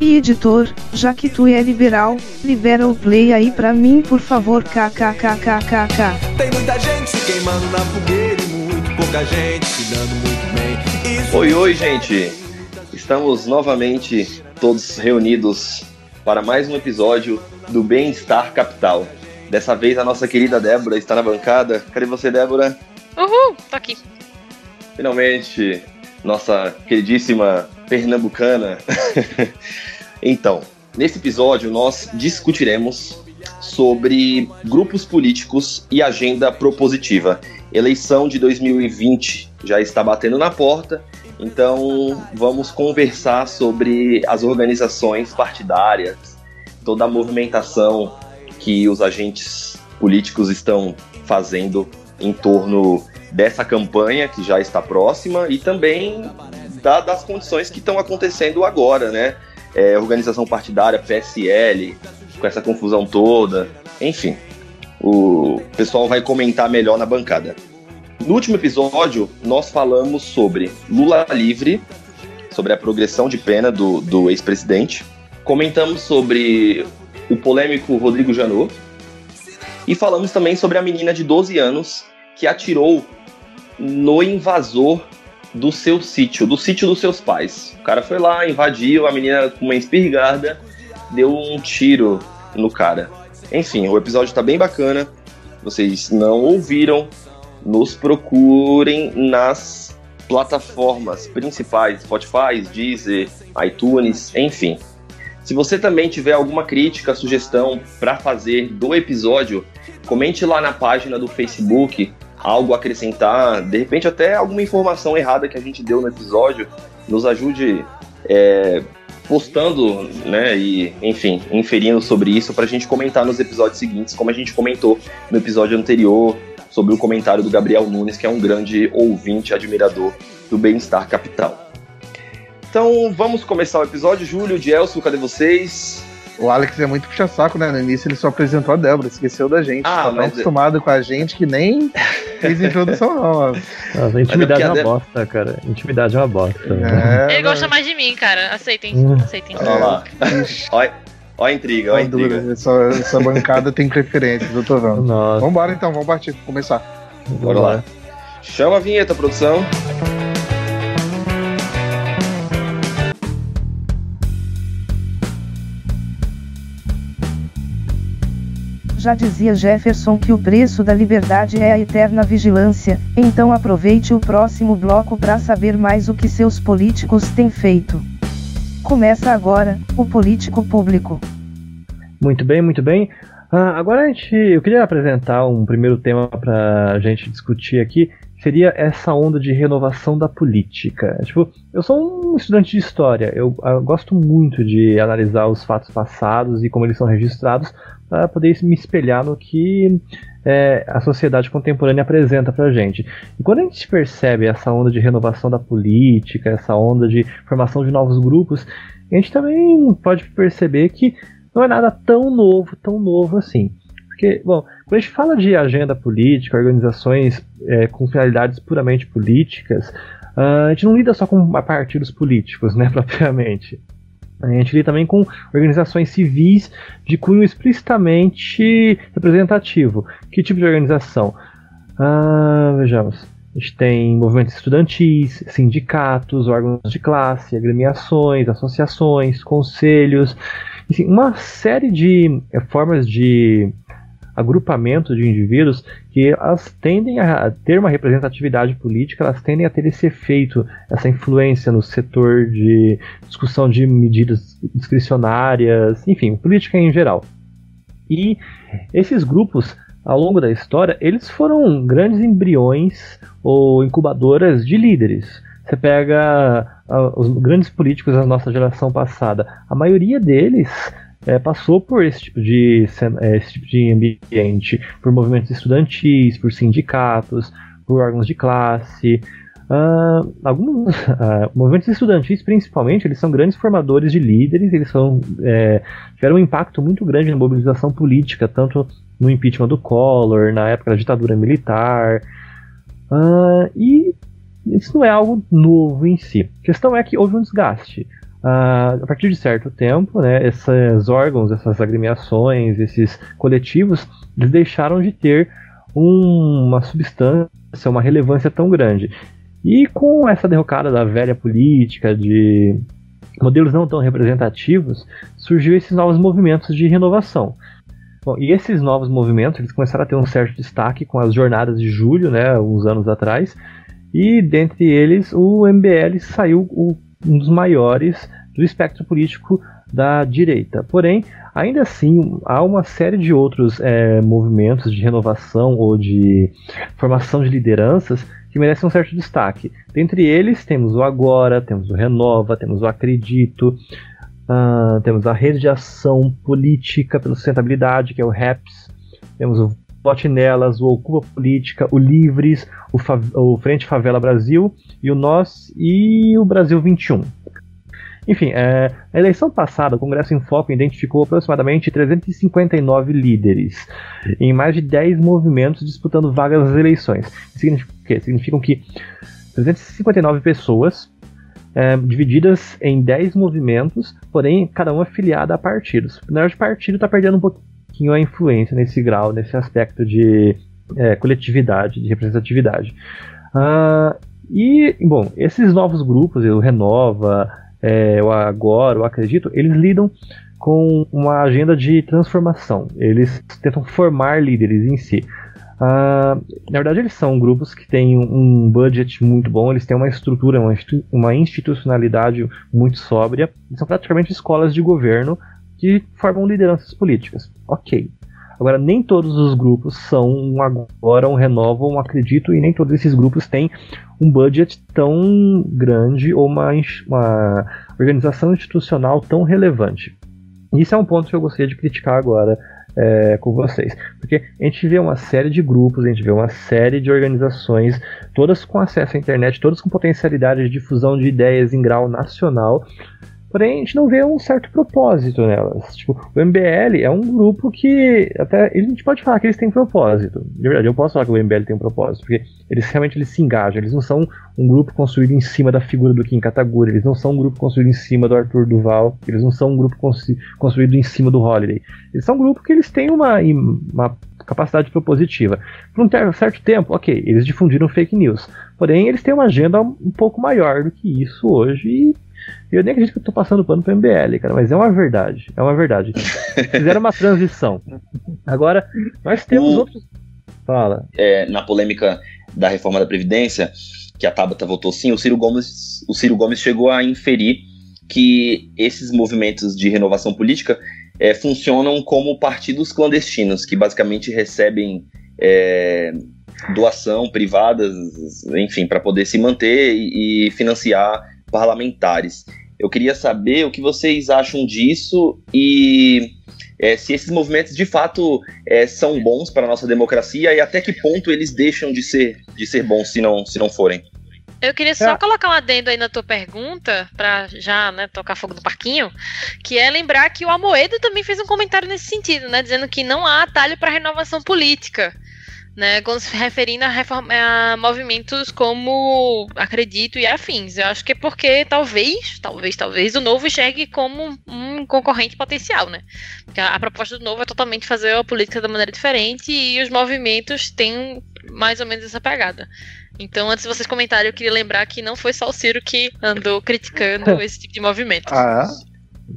E editor, já que tu é liberal, libera o play aí pra mim por favor kkkkkk. Tem muita gente se queimando na fogueira e muito pouca gente se dando muito bem. Isso Oi, oi, gente! Estamos novamente todos reunidos para mais um episódio do Bem-Estar Capital. Dessa vez a nossa querida Débora está na bancada. Cadê você, Débora? Uhul, tô aqui. Finalmente, nossa queridíssima pernambucana. então, nesse episódio nós discutiremos sobre grupos políticos e agenda propositiva. Eleição de 2020 já está batendo na porta, então vamos conversar sobre as organizações partidárias, toda a movimentação que os agentes políticos estão fazendo em torno dessa campanha que já está próxima e também da- das condições que estão acontecendo agora, né? É, organização partidária, PSL, com essa confusão toda, enfim. O pessoal vai comentar melhor na bancada. No último episódio, nós falamos sobre Lula livre, sobre a progressão de pena do, do ex-presidente. Comentamos sobre o polêmico Rodrigo Janot. E falamos também sobre a menina de 12 anos que atirou no invasor do seu sítio, do sítio dos seus pais. O cara foi lá, invadiu, a menina com uma espingarda deu um tiro no cara. Enfim, o episódio tá bem bacana. Vocês não ouviram, nos procurem nas plataformas principais, Spotify, Deezer, iTunes, enfim. Se você também tiver alguma crítica, sugestão para fazer do episódio, comente lá na página do Facebook algo a acrescentar, de repente até alguma informação errada que a gente deu no episódio, nos ajude é, postando, né, e enfim, inferindo sobre isso para a gente comentar nos episódios seguintes, como a gente comentou no episódio anterior sobre o comentário do Gabriel Nunes, que é um grande ouvinte, admirador do Bem-Estar Capital. Então vamos começar o episódio. Júlio, Gelson, cadê vocês? O Alex é muito puxa-saco, né? No início ele só apresentou a Débora, esqueceu da gente. Ah, tá tão mas- acostumado com a gente que nem fez introdução, não. Nossa, a intimidade é é uma porque a bosta, cara. Intimidade é uma bosta. É, Ele gosta mais de mim, cara. Aceitem, Hum. aceitem. Olha lá. Olha, olha a intriga, olha a dura. intriga. Essa, essa bancada tem preferências, eu tô vendo. Nossa, Vambora então, vamos partir, começar. Bora lá. Chama a vinheta, produção. Já dizia Jefferson que o preço da liberdade é a eterna vigilância, então aproveite o próximo bloco para saber mais o que seus políticos têm feito. Começa agora, o político público. Muito bem, muito bem. Ah, agora a gente, eu queria apresentar um primeiro tema para a gente discutir aqui. Seria essa onda de renovação da política. Tipo, eu sou um estudante de história. Eu, ah, gosto muito de analisar os fatos passados e como eles são registrados para poder me espelhar no que é, a sociedade contemporânea apresenta para gente. E quando a gente percebe essa onda de renovação da política, essa onda de formação de novos grupos, a gente também pode perceber que não é nada tão novo, tão novo assim. Porque, bom, quando a gente fala de agenda política, organizações é, com finalidades puramente políticas, ah, a gente não lida só com partidos políticos, né, propriamente. A gente lida também com organizações civis de cunho explicitamente representativo. Que tipo de organização? Ah, vejamos. A gente tem movimentos estudantis, sindicatos, órgãos de classe, agremiações, associações, conselhos, enfim, uma série de eh, formas de agrupamento de indivíduos que elas tendem a ter uma representatividade política, elas tendem a ter esse efeito, essa influência no setor de discussão de medidas discricionárias, enfim, política em geral. E esses grupos, ao longo da história, eles foram grandes embriões ou incubadoras de líderes. Você pega ah, os grandes políticos da nossa geração passada, a maioria deles é, passou por esse tipo, de, é, esse tipo de ambiente, por movimentos estudantis, por sindicatos, por órgãos de classe. Uh, alguns uh, movimentos estudantis, principalmente, eles são grandes formadores de líderes, eles são, é, tiveram um impacto muito grande na mobilização política, tanto no impeachment do Collor, na época da ditadura militar. Uh, e isso não é algo novo em si. A questão é que houve um desgaste. Uh, a partir de certo tempo, né, esses órgãos, essas agremiações, esses coletivos, eles deixaram de ter um, uma substância, uma relevância tão grande. E com essa derrocada da velha política, de modelos não tão representativos, surgiu esses novos movimentos de renovação. Bom, e esses novos movimentos eles começaram a ter um certo destaque com as jornadas de julho, né, uns anos atrás, e dentre eles o MBL saiu o, um dos maiores do espectro político da direita. Porém, ainda assim, há uma série de outros é, movimentos de renovação ou de formação de lideranças que merecem um certo destaque. Dentre eles, temos o Agora, temos o Renova, temos o Acredito, uh, temos a Rede de Ação Política pela Sustentabilidade, que é o REPS, temos o Vote Nelas, o Ocupa Política, o Livres, o, Fa o Frente Favela Brasil e o Nós e o Brasil 21. Enfim, é, na eleição passada, o Congresso em Foco identificou aproximadamente 359 líderes em mais de 10 movimentos disputando vagas nas eleições. Significa o quê? Significam que 359 pessoas é, divididas em 10 movimentos, porém cada um afiliado a partidos. Na verdade, partido está perdendo um pouquinho a influência nesse grau, nesse aspecto de é, coletividade, de representatividade. Uh, e, bom, esses novos grupos, o Renova, é, o Agora, o Acredito, eles lidam com uma agenda de transformação. Eles tentam formar líderes em si. Uh, na verdade, eles são grupos que têm um budget muito bom, eles têm uma estrutura, uma, institucionalidade muito sóbria, e são praticamente escolas de governo que formam lideranças políticas. Ok. Agora, nem todos os grupos são um agora, um renova, um acredito, e nem todos esses grupos têm um budget tão grande ou uma, uma organização institucional tão relevante. Isso é um ponto que eu gostaria de criticar agora é, com vocês. Porque a gente vê uma série de grupos, a gente vê uma série de organizações, todas com acesso à internet, todas com potencialidade de difusão de ideias em grau nacional, Porém, a gente não vê um certo propósito nelas. Tipo, o MBL é um grupo que até a gente pode falar que eles têm propósito. De verdade, eu posso falar que o MBL tem um propósito, porque eles realmente eles se engajam. Eles não são um grupo construído em cima da figura do Kim Kataguri, eles não são um grupo construído em cima do Arthur Duval, eles não são um grupo construído em cima do Holiday. Eles são um grupo que eles têm uma, uma capacidade propositiva. Por um certo tempo, ok, eles difundiram fake news. Porém, eles têm uma agenda um pouco maior do que isso hoje e eu nem acredito que eu tô passando pano pro MBL, cara, mas é uma verdade. É uma verdade. Fizeram uma transição. Agora, nós temos o, outros. Fala. É, na polêmica da reforma da Previdência, que a Tabata votou sim, o Ciro Gomes, o Ciro Gomes chegou a inferir que esses movimentos de renovação política é, funcionam como partidos clandestinos, que basicamente recebem é, doação privadas, enfim, para poder se manter e, e financiar parlamentares. Eu queria saber o que vocês acham disso e é, se esses movimentos de fato é, são bons para a nossa democracia e até que ponto eles deixam de ser, de ser bons se não, se não forem. Eu queria só é. colocar um adendo aí na tua pergunta, para já né, tocar fogo no parquinho, que é lembrar que o Amoedo também fez um comentário nesse sentido, né, dizendo que não há atalho para renovação política né, quando se referindo a, reforma, a, movimentos como Acredito e afins. Eu acho que é porque talvez, talvez, talvez o novo enxergue como um, concorrente potencial, né? Porque a, a, proposta do novo é totalmente fazer a política da maneira diferente e os movimentos têm mais ou menos essa pegada. Então, antes de vocês comentarem, eu queria lembrar que não foi só o Ciro que andou criticando esse tipo de movimento. Ah, é?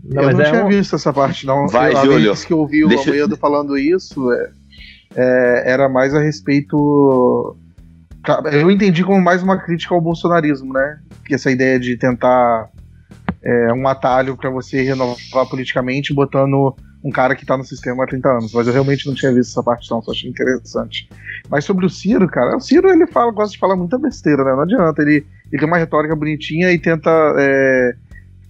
Não, eu não é tinha um... visto essa parte, não. Vai, eu, Júlio. que eu ouvi o Deixa... Almeida falando isso, é, é, era mais a respeito. Eu entendi como mais uma crítica ao bolsonarismo, né? Que essa ideia de tentar é, um atalho para você renovar politicamente botando um cara que tá no sistema há 30 anos. Mas eu realmente não tinha visto essa parte, não, só achei interessante. Mas sobre o Ciro, cara, o Ciro ele fala, gosta de falar muita besteira, né? Não adianta. Ele, ele tem uma retórica bonitinha e tenta é,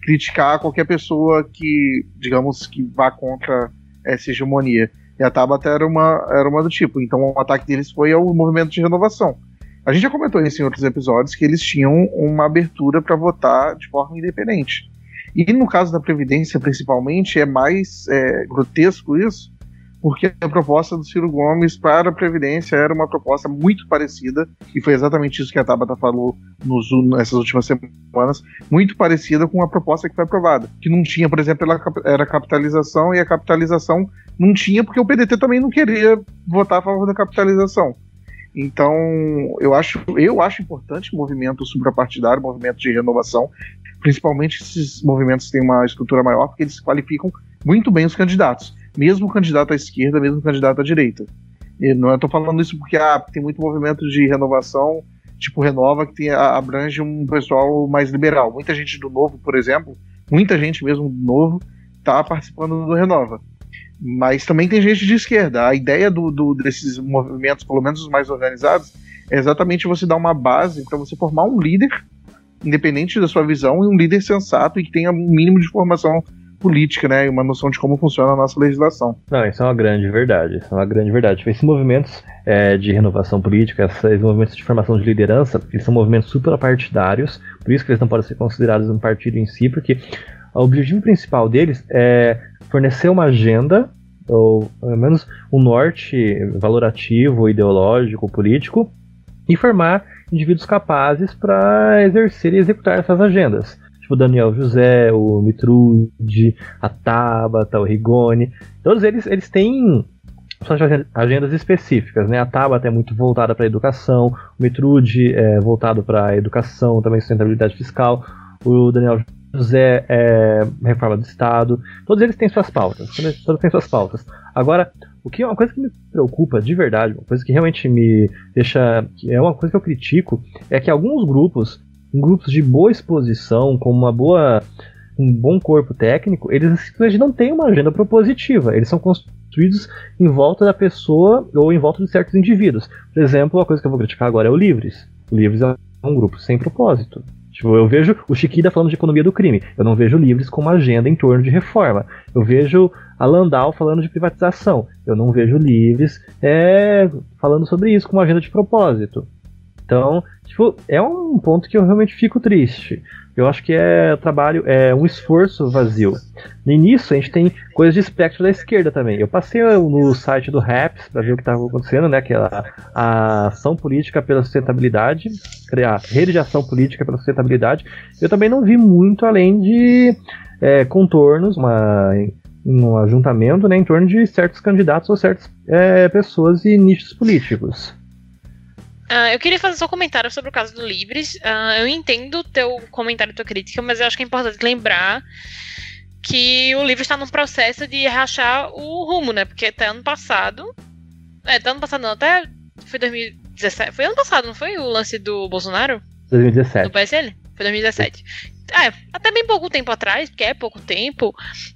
criticar qualquer pessoa que, digamos, que vá contra essa hegemonia. E a Tabata era uma, era uma do tipo. Então o ataque deles foi ao movimento de renovação. A gente já comentou isso em outros episódios que eles tinham uma abertura para votar de forma independente. E no caso da Previdência, principalmente, é mais é, grotesco isso, porque a proposta do Ciro Gomes para a Previdência era uma proposta muito parecida, e foi exatamente isso que a Tabata falou nos, nessas últimas semanas, muito parecida com a proposta que foi aprovada. Que não tinha, por exemplo, era capitalização, e a capitalização não tinha, porque o PDT também não queria votar a favor da capitalização. Então, eu acho, eu acho importante o movimento suprapartidário, o movimento de renovação, principalmente esses movimentos têm uma estrutura maior, porque eles qualificam muito bem os candidatos, mesmo candidato à esquerda, mesmo candidato à direita. E não estou falando isso porque ah, tem muito movimento de renovação, tipo Renova, que tem, abrange um pessoal mais liberal. Muita gente do Novo, por exemplo, muita gente mesmo do Novo, está participando do Renova. Mas também tem gente de esquerda. A ideia do, do, desses movimentos, pelo menos os mais organizados, é exatamente você dar uma base para você formar um líder, independente da sua visão, e um líder sensato e que tenha um mínimo de formação política, né, uma noção de como funciona a nossa legislação. Não, isso é uma grande verdade, isso é uma grande verdade. Esses movimentos é, de renovação política, esses movimentos de formação de liderança, eles são movimentos suprapartidários, por isso que eles não podem ser considerados um partido em si, porque o objetivo principal deles é fornecer uma agenda, ou pelo menos um norte valorativo, ideológico, político, e formar indivíduos capazes para exercer e executar essas agendas. Tipo Daniel José, o Mitrude, a Tabata, o Rigoni. Todos eles, eles têm suas agendas específicas, né? A Tabata é muito voltada para a educação, o Mitrude é voltado para a educação, também sustentabilidade fiscal, o Daniel José é, reforma do Estado, todos eles têm suas pautas, todos têm suas pautas. Agora, o que é uma coisa que me preocupa de verdade, uma coisa que realmente me deixa, é uma coisa que eu critico, é que alguns grupos, grupos de boa exposição, com uma boa um bom corpo técnico, eles simplesmente não têm uma agenda propositiva. Eles são construídos em volta da pessoa ou em volta de certos indivíduos. Por exemplo, uma coisa que eu vou criticar agora é o Livres. O Livres é um grupo sem propósito. Tipo, eu vejo o Chiquida falando de economia do crime. Eu não vejo Livres com uma agenda em torno de reforma. Eu vejo a Landau falando de privatização. Eu não vejo Livres é, falando sobre isso com uma agenda de propósito. Então, tipo, é um ponto que eu realmente fico triste. Eu acho que é trabalho, é um esforço vazio. No início, a gente tem coisas de espectro da esquerda também. Eu passei no site do RAPS para ver o que estava acontecendo, né? Que é a, a ação política pela sustentabilidade, a rede de ação política pela sustentabilidade. Eu também não vi muito além de é, contornos, uma, um ajuntamento né, em torno de certos candidatos ou certas é, pessoas e nichos políticos. Uh, eu queria fazer só um comentário sobre o caso do Libres. Uh, eu entendo teu comentário e tua crítica, mas eu acho que é importante lembrar que o Livres está num processo de rachar o rumo, né? Porque até ano passado. É, até ano passado não, até. Foi 2017. Foi ano passado, não foi o lance do Bolsonaro? 2017. Do PSL? Foi 2017 é, até bem pouco tempo atrás, porque é pouco tempo,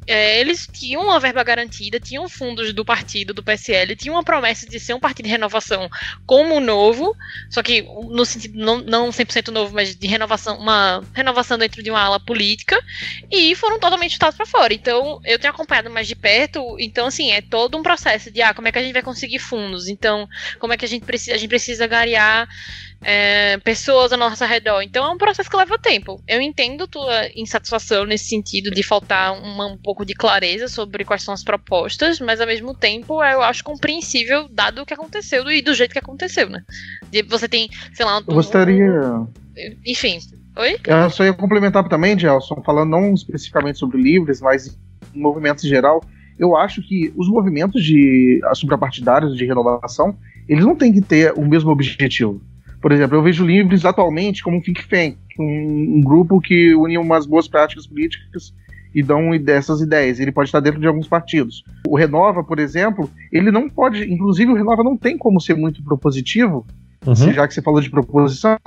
é, eles tinham uma verba garantida, tinham fundos do partido, do PSL, tinham uma promessa de ser um partido de renovação como novo, só que no sentido não, não 100% novo, mas de renovação, uma renovação dentro de uma ala política, e foram totalmente chutados para fora. Então, eu tenho acompanhado mais de perto, então, assim, é todo um processo de, ah, como é que a gente vai conseguir fundos? Então, como é que a gente precisa, a gente precisa garear é, pessoas ao nosso redor. Então é um processo que leva tempo. Eu entendo tua insatisfação nesse sentido de faltar uma, um pouco de clareza sobre quais são as propostas, mas ao mesmo tempo eu acho compreensível dado o que aconteceu e do jeito que aconteceu, né? De, você tem, sei lá, um, eu gostaria. Enfim. Oi? Eu só ia complementar também, Gelson, falando não especificamente sobre livres, mas em movimentos em geral. Eu acho que os movimentos de suprapartidários de renovação, eles não têm que ter o mesmo objetivo. Por exemplo, eu vejo Livres atualmente como um think tank, um, um grupo que une umas boas práticas políticas e dão dessas ideias. Ele pode estar dentro de alguns partidos. O Renova, por exemplo, ele não pode, inclusive o Renova não tem como ser muito propositivo, uhum. já que você falou de proposição,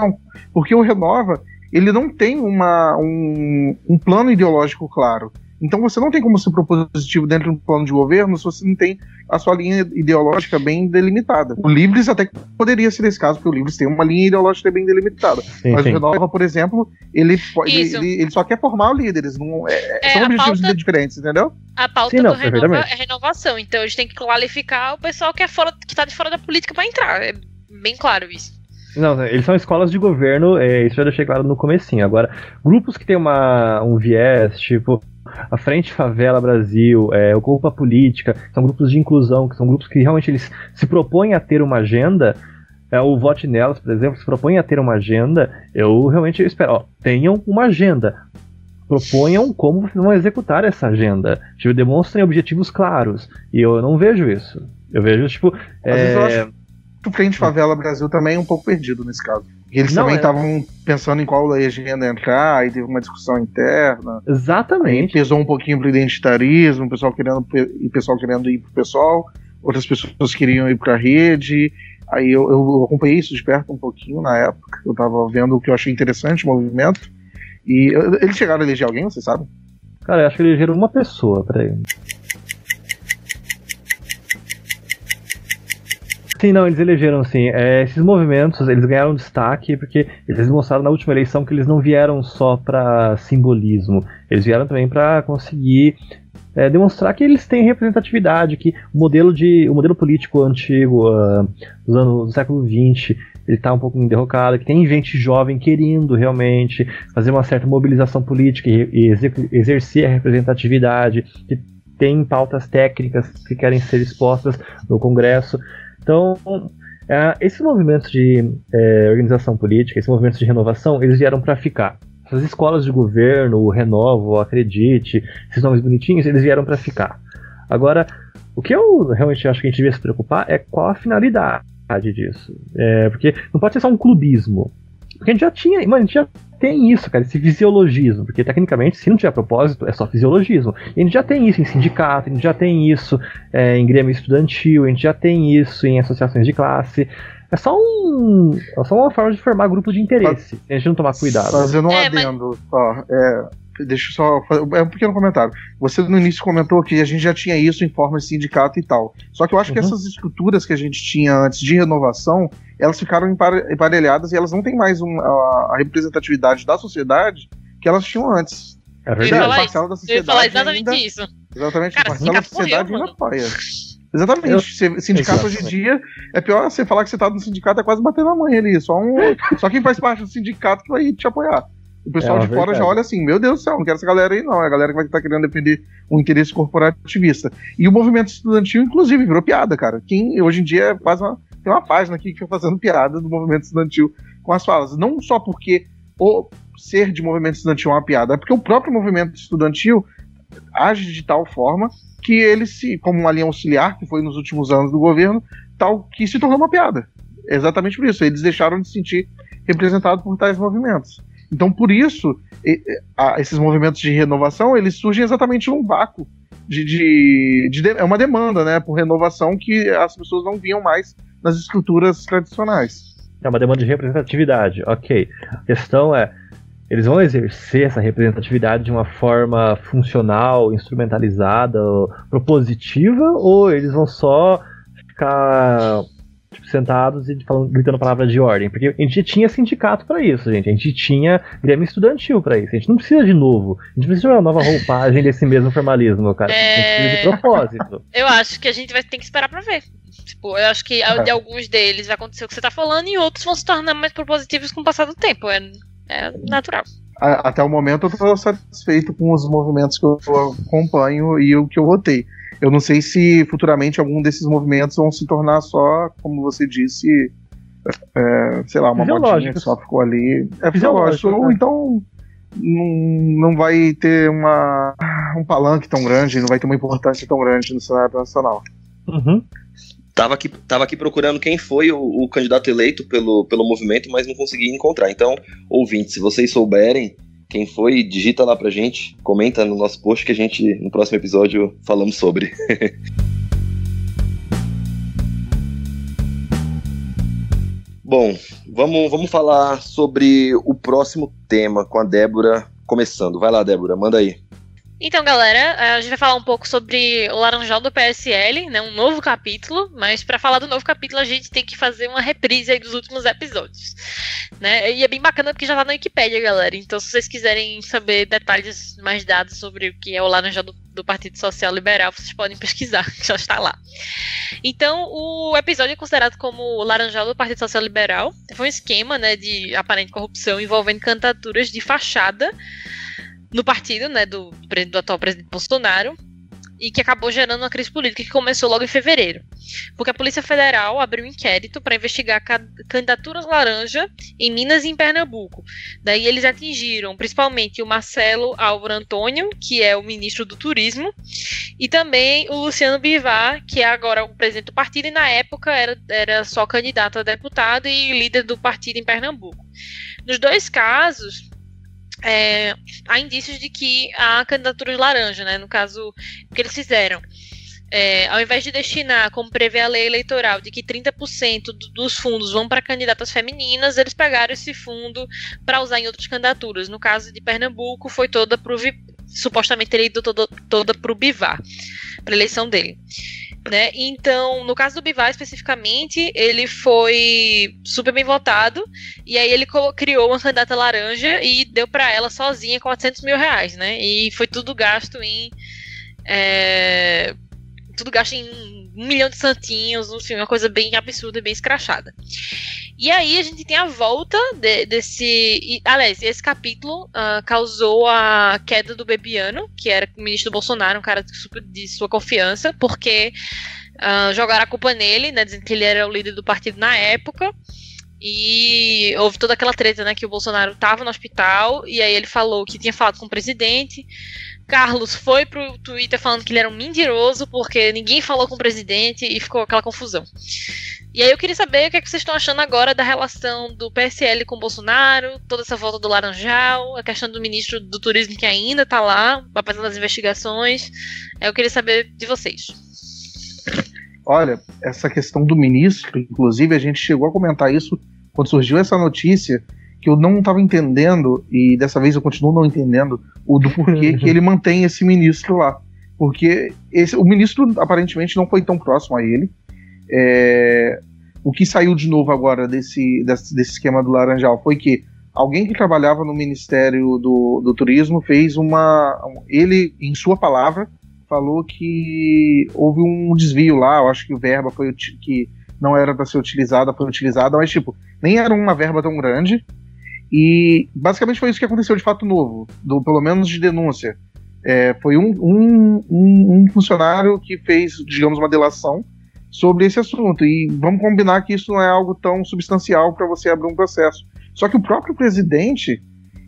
porque o Renova ele não tem uma, um, um plano ideológico claro. Então você não tem como ser propositivo dentro de um plano de governo se você não tem a sua linha ideológica bem delimitada. O Livres até poderia ser esse caso, porque o Livres tem uma linha ideológica bem delimitada. Sim, Mas sim. o Renova, por exemplo, ele, ele, ele, ele, só quer formar líderes. Não, é, é, são objetivos pauta, diferentes, entendeu? A pauta sim, não, do Renova é renovação. Então a gente tem que qualificar o pessoal que é fora, que está de fora da política para entrar. É bem claro isso. Não, eles são escolas de governo, é, isso já deixei claro no comecinho. Agora, grupos que tem uma, um viés, tipo a Frente Favela Brasil, é, o Corpo Política, são grupos de inclusão, que são grupos que realmente eles se propõem a ter uma agenda. É, o Vote Nelas, por exemplo, se propõe a ter uma agenda. Eu realmente espero, ó, tenham uma agenda. Proponham como vocês vão executar essa agenda. Tipo, demonstrem objetivos claros. E eu não vejo isso. Eu vejo, tipo. Às é... vezes eu acho o Frente Favela Brasil também é um pouco perdido nesse caso. Eles não, também estavam é... pensando em qual legenda entrar, e teve uma discussão interna. Exatamente. Aí pesou um pouquinho pro identitarismo, o pessoal querendo, e pessoal querendo ir pro pessoal, outras pessoas queriam ir pra rede. Aí eu, eu acompanhei isso de perto um pouquinho na época. Eu tava vendo o que eu achei interessante, o movimento. E eles chegaram a eleger alguém, você sabe? Cara, eu acho que elegeram uma pessoa, peraí. Sim, não, eles elegeram sim. É, esses movimentos, eles ganharam destaque porque eles mostraram na última eleição que eles não vieram só para simbolismo, eles vieram também para conseguir é, demonstrar que eles têm representatividade, que o modelo de o modelo político antigo uh, dos anos do século XX ele está um pouco derrocado, que tem gente jovem querendo realmente fazer uma certa mobilização política e, e exercer a representatividade, que tem pautas técnicas que querem ser expostas no Congresso. Então, é, esses movimentos de é, organização política, esses movimentos de renovação, eles vieram para ficar. Essas escolas de governo, o Renovo, o Acredite, esses nomes bonitinhos, eles vieram para ficar. Agora, o que eu realmente acho que a gente devia se preocupar é qual a finalidade disso. É, porque não pode ser só um clubismo. Porque a gente já tinha, mano, a gente já tem isso, cara, esse fisiologismo, porque tecnicamente, se não tiver propósito, é só fisiologismo. E a gente já tem isso em sindicato, a gente já tem isso é, em grêmio estudantil, a gente já tem isso em associações de classe. É só um. É só uma forma de formar grupos de interesse. Se a gente não tomar cuidado. Fazendo um é, adendo, mas... ó, é, deixa eu só fazer é um pequeno comentário. Você no início comentou que a gente já tinha isso em forma de sindicato e tal. Só que eu acho uhum. que essas estruturas que a gente tinha antes de renovação, elas ficaram emparelhadas e elas não têm mais um, a, a, representatividade da sociedade que elas tinham antes. É verdade. Eu ia falar, da sociedade eu ia falar exatamente ainda, isso. Exatamente, Cara, parcela da sociedade morreu, ainda apoia. Exatamente. Eu, sindicato hoje em dia é pior você falar que você tá no sindicato é quase bater na mãe ali. Só, um, só quem faz parte do sindicato que vai te apoiar. O pessoal é de fora já olha assim, meu Deus do céu, não quero essa galera aí não, é a galera que vai estar querendo defender um interesse corporativista. E o movimento estudantil, inclusive, virou piada, cara. Quem hoje em dia faz uma, tem uma página aqui que fica fazendo piada do movimento estudantil com as falas. Não só porque o ser de movimento estudantil é uma piada, é porque o próprio movimento estudantil age de tal forma que ele se, como uma linha auxiliar, que foi nos últimos anos do governo, tal que se tornou uma piada. exatamente por isso. Eles deixaram de se sentir representados por tais movimentos. Então, por isso, esses movimentos de renovação, eles surgem exatamente num vácuo de, de, de, é uma demanda, né, por renovação que as pessoas não viam mais nas estruturas tradicionais. É uma demanda de representatividade, ok. A questão é, eles vão exercer essa representatividade de uma forma funcional, instrumentalizada, propositiva, ou eles vão só ficar tipo, sentados e falando, gritando palavras de ordem. Porque a gente tinha sindicato para isso, gente. A gente tinha grêmio estudantil para isso. A gente não precisa de novo. A gente precisa de uma nova roupagem desse mesmo formalismo, cara. É... A gente precisa de propósito. Eu acho que a gente vai ter que esperar para ver. Tipo, eu acho que de alguns deles vai acontecer o que você tá falando e outros vão se tornar mais propositivos com o passar do tempo. É, é natural. Até o momento eu tô satisfeito com os movimentos que eu acompanho e o que eu votei. Eu não sei se futuramente algum desses movimentos vão se tornar só, como você disse, é, sei lá, uma modinha que só ficou ali. É fisiológico. Ou né? então não, não vai ter uma, um palanque tão grande, não vai ter uma importância tão grande no cenário nacional. Uhum. Tava aqui, tava aqui procurando quem foi o, o, candidato eleito pelo, pelo movimento, mas não consegui encontrar. Então, ouvintes, se vocês souberem, quem foi, digita lá pra gente, comenta no nosso post que a gente, no próximo episódio, falamos sobre. Bom, vamos, vamos falar sobre o próximo tema com a Débora começando. Vai lá, Débora, manda aí. Então, galera, a gente vai falar um pouco sobre o Laranjal do PSL, né? Um novo capítulo, mas para falar do novo capítulo a gente tem que fazer uma reprise aí dos últimos episódios, né? E é bem bacana porque já tá na Wikipédia, galera. Então, se vocês quiserem saber detalhes mais dados sobre o que é o Laranjal do, do Partido Social Liberal, vocês podem pesquisar, já está lá. Então, o episódio é considerado como o Laranjal do Partido Social Liberal. Foi um esquema, né, de aparente corrupção envolvendo candidaturas de fachada no partido, né, do, do atual presidente Bolsonaro, e que acabou gerando uma crise política que começou logo em fevereiro. Porque a Polícia Federal abriu um inquérito para investigar candidaturas laranja em Minas e em Pernambuco. Daí eles atingiram principalmente o Marcelo Álvaro Antônio, que é o ministro do Turismo, e também o Luciano Bivar, que é agora o presidente do partido e na época era, era só candidato a deputado e líder do partido em Pernambuco. Nos dois casos, é, há indícios de que há candidaturas laranja, né? No caso, o que eles fizeram. É, ao invés de destinar, como prevê a lei eleitoral, de que 30% do, dos fundos vão para candidatas femininas, eles pegaram esse fundo para usar em outras candidaturas. No caso de Pernambuco, foi toda pro, supostamente teria ido toda, toda para o Bivar, para eleição dele. Né? Então, no caso do Bivar especificamente, ele foi super bem votado, e aí ele criou uma candidata laranja e deu para ela sozinha 400 mil reais, né? E foi tudo gasto em. É, tudo gasto em um milhão de santinhos, enfim, uma coisa bem absurda e bem escrachada. E aí a gente tem a volta de, desse. E, aliás, esse capítulo uh, causou a queda do Bebiano, que era o ministro Bolsonaro, um cara de sua confiança, porque uh, jogaram a culpa nele, né? Dizendo que ele era o líder do partido na época. E houve toda aquela treta, né? Que o Bolsonaro estava no hospital, e aí ele falou que tinha falado com o presidente. Carlos foi pro Twitter falando que ele era um mentiroso, porque ninguém falou com o presidente e ficou aquela confusão. E aí eu queria saber o que, é que vocês estão achando agora da relação do PSL com o Bolsonaro, toda essa volta do Laranjal, a questão do ministro do Turismo que ainda está lá, apesar das investigações. Eu queria saber de vocês. Olha, essa questão do ministro, inclusive, a gente chegou a comentar isso quando surgiu essa notícia, que eu não estava entendendo, e dessa vez eu continuo não entendendo, o do porquê que ele mantém esse ministro lá. Porque esse, o ministro aparentemente não foi tão próximo a ele. É, o que saiu de novo agora desse, desse, desse, esquema do Laranjal foi que alguém que trabalhava no Ministério do, do Turismo fez uma. Ele, em sua palavra, falou que houve um desvio lá. Eu acho que o verba foi que não era para ser utilizada, foi utilizada, mas tipo, nem era uma verba tão grande. E basicamente foi isso que aconteceu de fato novo, do, pelo menos de denúncia. É, foi um, um, um, um funcionário que fez, digamos, uma delação sobre esse assunto. E vamos combinar que isso não é algo tão substancial para você abrir um processo. Só que o próprio presidente,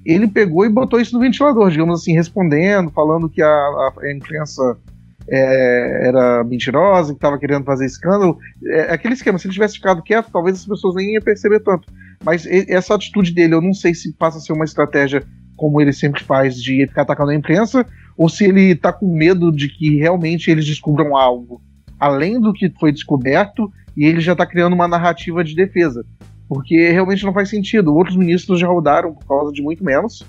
ele pegou e botou isso no ventilador, digamos assim, respondendo, falando que a, a, imprensa é, era mentirosa, que estava querendo fazer escândalo. É, aquele esquema, se ele tivesse ficado quieto, talvez as pessoas nem iam perceber tanto. Mas essa atitude dele, eu não sei se passa a ser uma estratégia como ele sempre faz, de ficar atacando a imprensa, ou se ele está com medo de que realmente eles descubram algo além do que foi descoberto e ele já está criando uma narrativa de defesa. Porque realmente não faz sentido. Outros ministros já rodaram por causa de muito menos.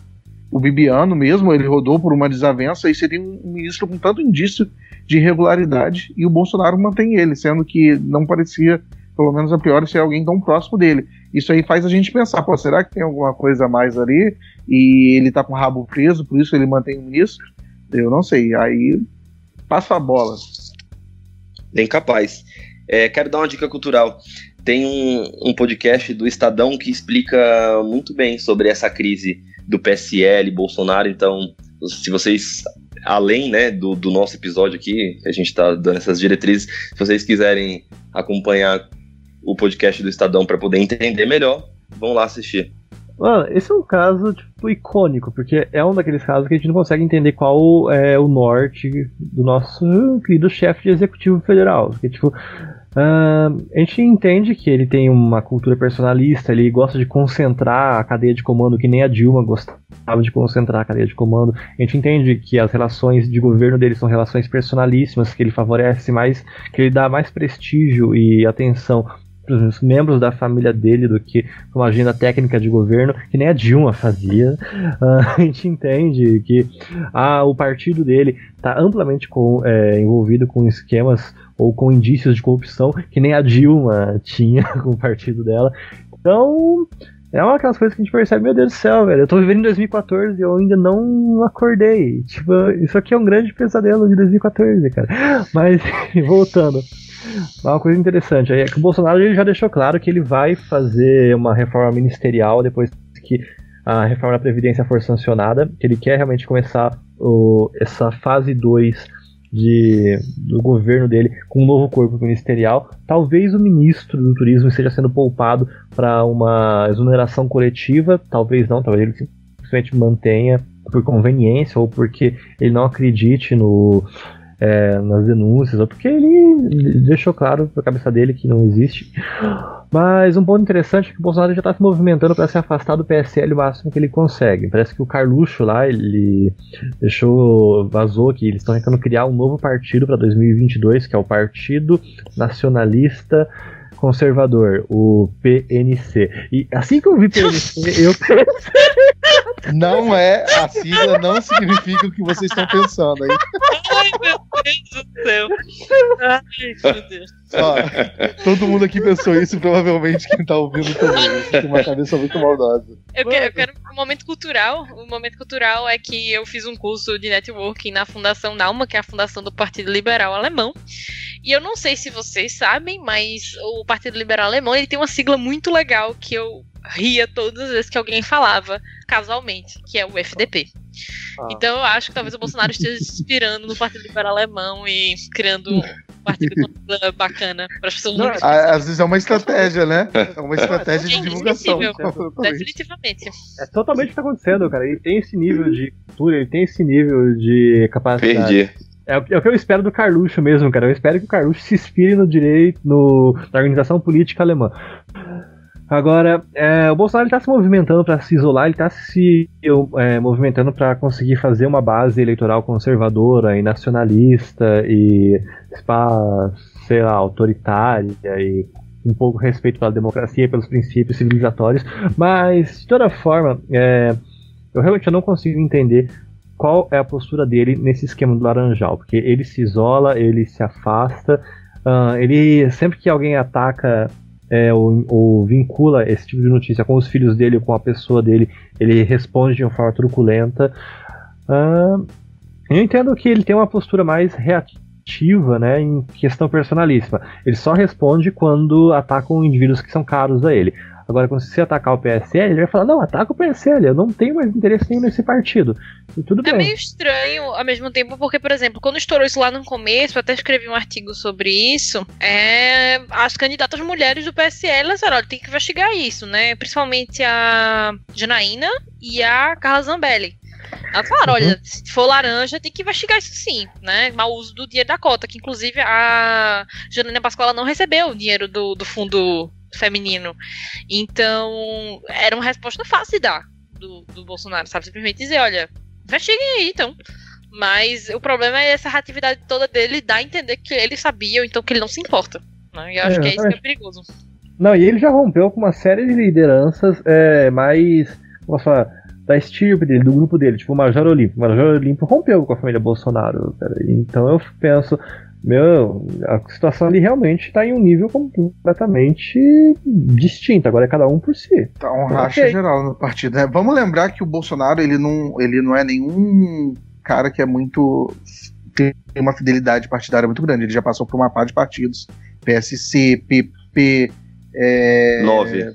O Bibiano mesmo, ele rodou por uma desavença e seria um ministro com tanto indício de irregularidade e o Bolsonaro mantém ele, sendo que não parecia, pelo menos a priori, ser alguém tão próximo dele. Isso aí faz a gente pensar, pô, será que tem alguma coisa a mais ali e ele tá com o rabo preso, por isso ele mantém o ministro? Eu não sei. Aí passa a bola. Bem capaz. É, quero dar uma dica cultural. Tem um, um, podcast do Estadão que explica muito bem sobre essa crise do PSL, Bolsonaro. Então, se vocês, além né, do, do nosso episódio aqui, a gente está dando essas diretrizes, se vocês quiserem acompanhar o podcast do Estadão para poder entender melhor, vão lá assistir. Mano, esse é um caso, tipo, icônico, porque é um daqueles casos que a gente não consegue entender qual é o norte do nosso querido chefe de executivo federal. Porque, tipo, uh, a gente entende que ele tem uma cultura personalista, ele gosta de concentrar a cadeia de comando, que nem a Dilma gostava de concentrar a cadeia de comando. A gente entende que as relações de governo dele são relações personalíssimas, que ele favorece mais, que ele dá mais prestígio e atenção os membros da família dele do que uma agenda técnica de governo, que nem a Dilma fazia. Uh, a gente entende que ah, o partido dele está amplamente com, é, envolvido com esquemas ou com indícios de corrupção, que nem a Dilma tinha com o partido dela. Então, é uma daquelas coisas que a gente percebe, meu Deus do céu, velho. Eu tô vivendo em 2014 e eu ainda não acordei. Tipo, isso aqui é um grande pesadelo de 2014, cara. Mas, voltando. Uma coisa interessante é que o Bolsonaro ele já deixou claro que ele vai fazer uma reforma ministerial depois que a reforma da Previdência for sancionada, que ele quer realmente começar o, essa fase 2 de, do governo dele com um novo corpo ministerial. Talvez o ministro do turismo esteja sendo poupado para uma exoneração coletiva, talvez não, talvez ele simplesmente mantenha por conveniência ou porque ele não acredite no, é, nas denúncias, ou porque ele deixou claro para a cabeça dele que não existe. Mas um ponto interessante é que o Bolsonaro já está se movimentando para se afastar do PSL o máximo que ele consegue. Parece que o Carluxo lá, ele deixou, vazou que eles estão tentando criar um novo partido para 2022, que é o Partido Nacionalista Conservador, o PNC. E assim que eu vi PNC, eu pensei. Não é, a sigla não significa o que vocês estão pensando aí. Ai, meu Deus do céu. Ai, meu Deus. Ó, todo mundo aqui pensou isso provavelmente quem tá ouvindo também. Tem uma cabeça muito maldosa. Eu quero, eu quero um momento cultural. O momento cultural é que eu fiz um curso de networking na Fundação Nauma, que é a fundação do Partido Liberal Alemão. E eu não sei se vocês sabem, mas o Partido Liberal Alemão ele tem uma sigla muito legal que eu ria todas as vezes que alguém falava casualmente, que é o FDP. Ah. Então eu acho que talvez o Bolsonaro esteja se inspirando no Partido Liberal Alemão e criando um partido bacana para as pessoas. Não, às vezes é uma estratégia, né? É uma estratégia de divulgação. Definitivamente. É totalmente o que está acontecendo, cara. Ele tem esse nível de cultura, ele tem esse nível de capacidade. Perdi. É, é, o que eu espero do Carluxo mesmo, cara. Eu espero que o Carluxo se inspire no direito, no, na organização política alemã. Agora, é, o Bolsonaro está se movimentando para se isolar, ele está se é, movimentando para conseguir fazer uma base eleitoral conservadora e nacionalista e, sei lá, autoritária e um pouco respeito pela democracia, pelos princípios civilizatórios. Mas, de toda forma, é, eu realmente não consigo entender qual é a postura dele nesse esquema do Laranjal, porque ele se isola, ele se afasta, uh, ele sempre que alguém ataca é, ou, ou, vincula esse tipo de notícia com os filhos dele ou com a pessoa dele, ele responde de uma forma truculenta. Uh, eu entendo que ele tem uma postura mais reativa né, em questão personalíssima. Ele só responde quando atacam indivíduos que são caros a ele. Agora, quando você atacar o PSL, ele vai falar: não, ataca o PSL, eu não tenho mais interesse nenhum nesse partido. E tudo é bem. É meio estranho ao mesmo tempo, porque, por exemplo, quando estourou isso lá no começo, eu até escrevi um artigo sobre isso. É, as candidatas mulheres do PSL, elas falaram: tem que investigar isso, né? Principalmente a Janaína e a Carla Zambelli. Elas falaram, uhum. olha, se for laranja, tem que investigar isso sim, né? Mau uso do dinheiro da cota, que inclusive a Janaína Pascoal não recebeu o dinheiro do, do fundo feminino. Então, era uma resposta fácil de dar do, do Bolsonaro, sabe? Simplesmente dizer, olha, investiguem aí, então. Mas o problema é essa atividade toda dele dar a entender que ele sabia, ou então que ele não se importa. Né? E eu acho é, que é isso que é perigoso. Não, e ele já rompeu com uma série de lideranças é, mais. Falar? Da estirpe dele, do grupo dele, tipo o Major Olímpio. O Major Olímpio rompeu com a família Bolsonaro, cara. Então eu penso, meu, a situação ali realmente está em um nível completamente distinto. Agora é cada um por si. Tá um racha okay. geral no partido. Né? Vamos lembrar que o Bolsonaro ele não, ele não é nenhum cara que é muito tem uma fidelidade partidária muito grande. Ele já passou por uma par de partidos, PSC, PP, é... nove.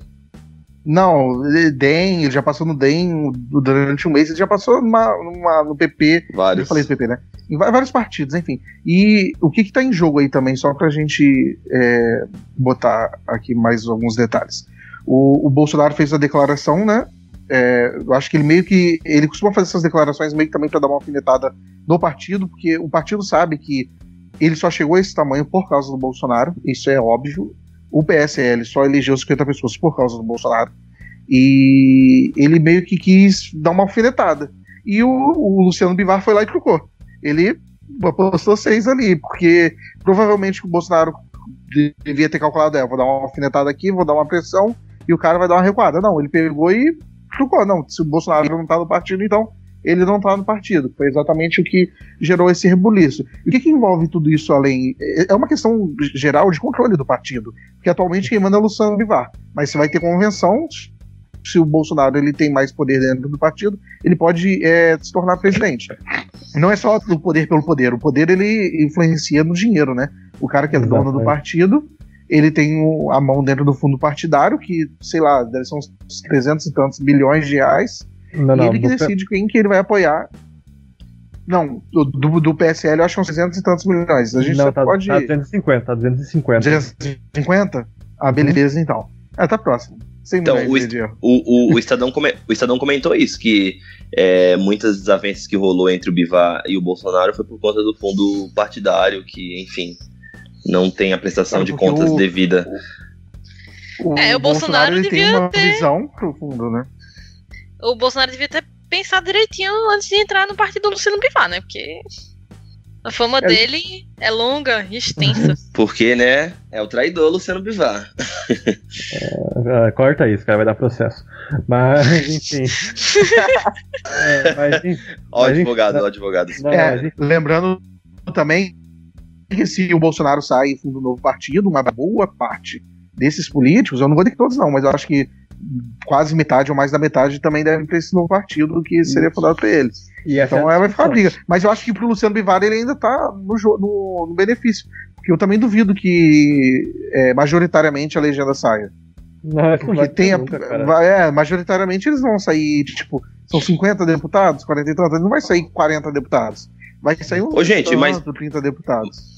Não, DEM, ele já passou no DEM durante um mês, ele já passou numa, numa no PP. Vários. Eu falei PP, né? Em vários partidos, enfim. E o que está em jogo aí também, só pra gente é, botar aqui mais alguns detalhes. O, o, Bolsonaro fez a declaração, né? É, eu acho que ele meio que. Ele costuma fazer essas declarações meio que também para dar uma alfinetada no partido, porque o partido sabe que ele só chegou a esse tamanho por causa do Bolsonaro, isso é óbvio o PSL só elegeu 50 pessoas por causa do Bolsonaro. E ele meio que quis dar uma alfinetada. E o, o Luciano Bivar foi lá e trocou. Ele apostou seis ali, porque provavelmente o Bolsonaro devia ter calculado, é, vou dar uma alfinetada aqui, vou dar uma pressão, e o cara vai dar uma recuada. Não, ele pegou e trucou. Não, se o Bolsonaro não tá no partido, então ele não tá no partido. Foi exatamente o que gerou esse rebuliço. E o que, que envolve tudo isso além? É uma questão geral de controle do partido. Porque atualmente quem manda é o Luciano Bivar. Mas você vai ter convenção, se o Bolsonaro ele tem mais poder dentro do partido, ele pode é, se tornar presidente. Não é só o poder pelo poder, o poder ele influencia no dinheiro, né? O cara que é dono do partido, ele tem a mão dentro do fundo partidário, que, sei lá, deve ser uns 300 e tantos bilhões de reais, não, e ele que decide quem que ele vai apoiar. Não, do, do PSL eu acho uns 300 e tantos milhões. A gente não, tá, pode. Tá 250, tá 250. 250? Ah, beleza, então. É, tá próximo. então, o, o, o, o, Estadão come, o Estadão comentou isso, que é, muitas desavenças que rolou entre o Bivar e o Bolsonaro foi por conta do fundo partidário, que, enfim, não tem a prestação de contas devida. O, é, o Bolsonaro, Bolsonaro devia tem uma ter... visão pro fundo, né? O Bolsonaro devia ter pensado direitinho antes de entrar no partido do Luciano Bivar, né? Porque a fama é. dele é longa e extensa. Porque, né? É o traidor Luciano Bivar. É, corta isso, cara, vai dar processo. Mas, enfim. é, mas, ó, mas, advogado, ó, advogado. Não, é, lembrando também que se o Bolsonaro sai e funda um novo partido, uma boa parte desses políticos, eu não vou dizer que todos não, mas eu acho que quase metade ou mais da metade também devem para esse novo partido que seria fundado por eles. então é, vai ficar briga. Mas eu acho que pro Luciano Bivar ele ainda tá no, no, no benefício. Porque eu também duvido que é, majoritariamente a legenda saia. Não, porque tem a, nunca, é, majoritariamente eles vão sair, tipo, são 50 deputados, 40 e tantos, não vai sair 40 deputados. Vai sair uns Ô, gente, mas... 30 deputados.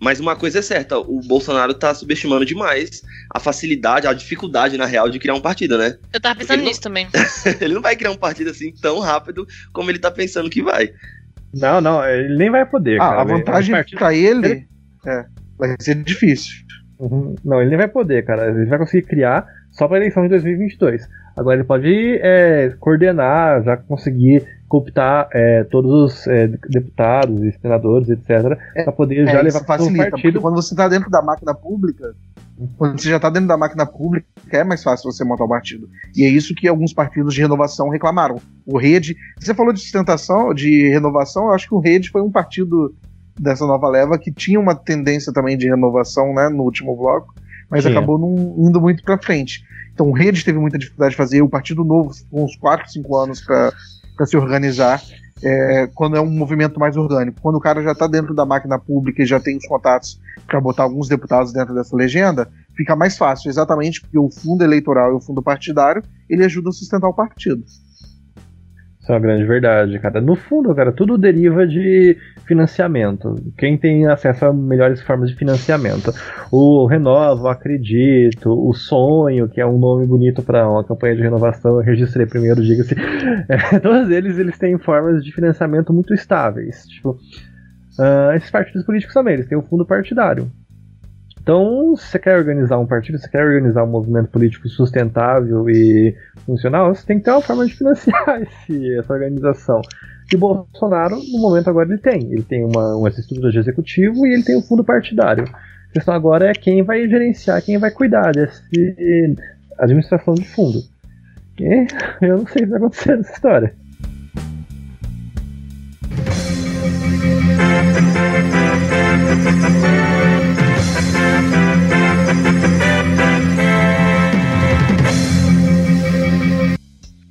Mas uma coisa é certa, o Bolsonaro tá subestimando demais a facilidade, a dificuldade, na real, de criar um partido, né? Eu tava pensando nisso não... também. ele não vai criar um partido assim tão rápido como ele tá pensando que vai. Não, não, ele nem vai poder. Ah, cara. a vantagem partido... pra ele, ele... É, vai ser difícil. Uhum. Não, ele nem vai poder, cara. Ele vai conseguir criar só pra eleição de 2022. Agora ele pode é, coordenar, já conseguir cooptar é, todos os é, deputados e senadores, etc., é, para poder já é, levar para o partido. Quando você está dentro da máquina pública, quando você já está dentro da máquina pública, é mais fácil você montar o um partido. E é isso que alguns partidos de renovação reclamaram. O Rede, você falou de sustentação, de renovação, eu acho que o Rede foi um partido dessa nova leva que tinha uma tendência também de renovação, né, no último bloco, mas Sim. acabou não indo muito para frente. Então o Rede teve muita dificuldade de fazer, o Partido Novo com uns 4, 5 anos para se organizar. É, quando é um movimento mais orgânico. Quando o cara já está dentro da máquina pública e já tem os contatos para botar alguns deputados dentro dessa legenda, fica mais fácil, exatamente porque o fundo eleitoral e o fundo partidário ele ajuda a sustentar o partido. Isso é uma grande verdade, cara. No fundo, cara, tudo deriva de financiamento. Quem tem acesso a melhores formas de financiamento. O Renova, o Acredito, o Sonho, que é um nome bonito para uma campanha de renovação, eu registrei primeiro, diga-se. É, todos eles, eles têm formas de financiamento muito estáveis. Tipo, uh, esses partidos políticos também, eles têm um fundo partidário. Então, se você quer organizar um partido, se você quer organizar um movimento político sustentável e funcional, você tem que ter uma forma de financiar esse, essa organização. E o Bolsonaro, no momento agora, ele tem. Ele tem uma, uma estrutura de executivo e ele tem um fundo partidário. A questão agora é quem vai gerenciar, quem vai cuidar dessa administração de fundo. E eu não sei o que vai acontecer nessa história.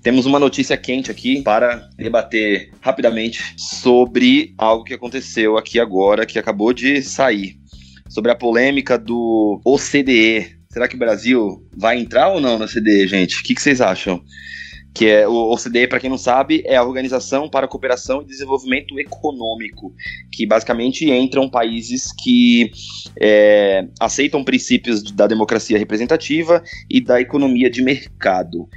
Temos uma notícia quente aqui para debater rapidamente sobre algo que aconteceu aqui agora, que acabou de sair. Sobre a polêmica do OCDE. Será que o Brasil vai entrar ou não na OCDE, gente? O que, que vocês acham? que é o OCDE, para quem não sabe, é a Organização para a Cooperação e Desenvolvimento Econômico, que basicamente entram países que é, aceitam princípios da democracia representativa e da economia de mercado